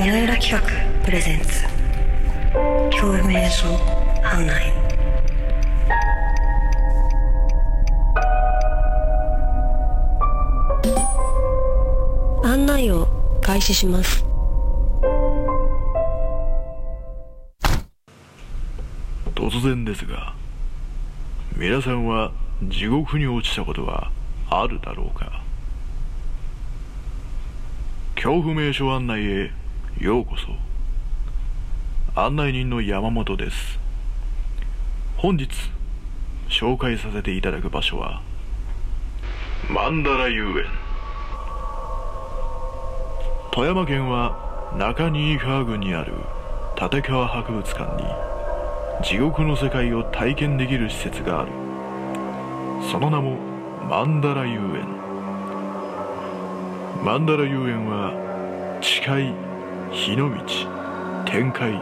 企画プレゼンツ。恐怖瞑想案内案内を開始します。突然ですが皆さんは地獄に落ちたことはあるだろうか？恐怖名所案内へようこそ。案内人の山本です。本日紹介させていただく場所はマンダラ遊園。富山県は中新川郡にある立川博物館に地獄の世界を体験できる施設がある。その名もマンダラ遊園。マンダラ遊園は地界火の道天界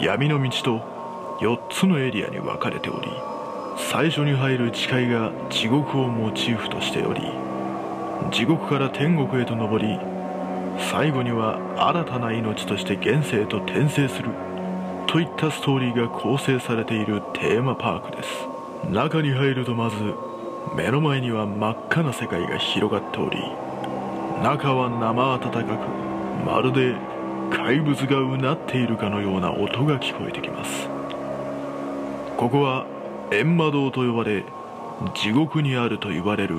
闇の道と4つのエリアに分かれており最初に入る地界が地獄をモチーフとしており地獄から天国へと昇り最後には新たな命として現世へと転生するといったストーリーが構成されているテーマパークです。中に入るとまず目の前には真っ赤な世界が広がっており中は生温かくまるで怪物がうなっているかのような音が聞こえてきます。ここは閻魔堂と呼ばれ地獄にあると言われる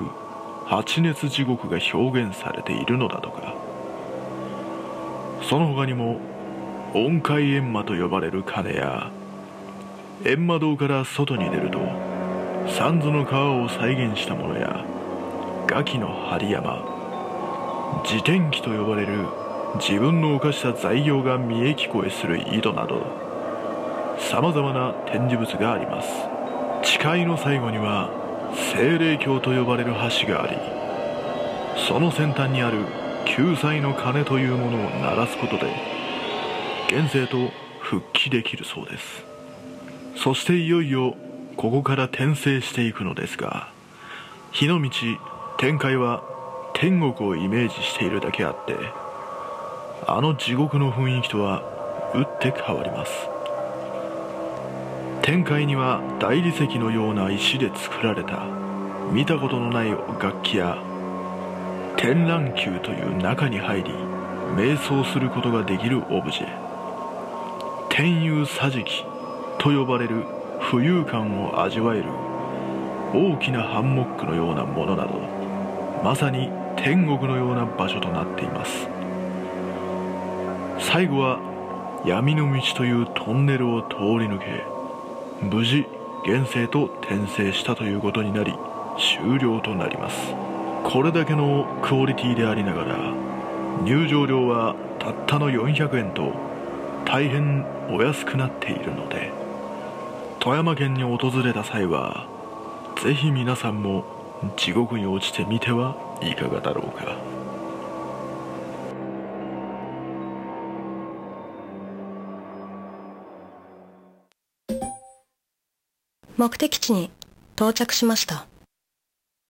発熱地獄が表現されているのだとか。その他にも音階閻魔と呼ばれる鐘や閻魔堂から外に出ると三途の川を再現したものやガキの針山自転機と呼ばれる自分の犯した罪業が見え聞こえする井戸などさまざまな展示物があります。誓いの最後には精霊橋と呼ばれる橋がありその先端にある救済の鐘というものを鳴らすことで現世と復帰できるそうです。そしていよいよここから転生していくのですが日の道天界は天国をイメージしているだけあってあの地獄の雰囲気とは打って変わります。天界には大理石のような石で作られた見たことのない楽器や天覧球という中に入り瞑想することができるオブジェ。天遊桟敷と呼ばれる浮遊感を味わえる大きなハンモックのようなものなどまさに天国のような場所となっています。最後は闇の道というトンネルを通り抜け無事現世と転生したということになり終了となります。これだけのクオリティでありながら入場料はたったの400円と大変お安くなっているので富山県に訪れた際はぜひ皆さんも地獄に落ちてみてはいかがだろうか。目的地に到着しました。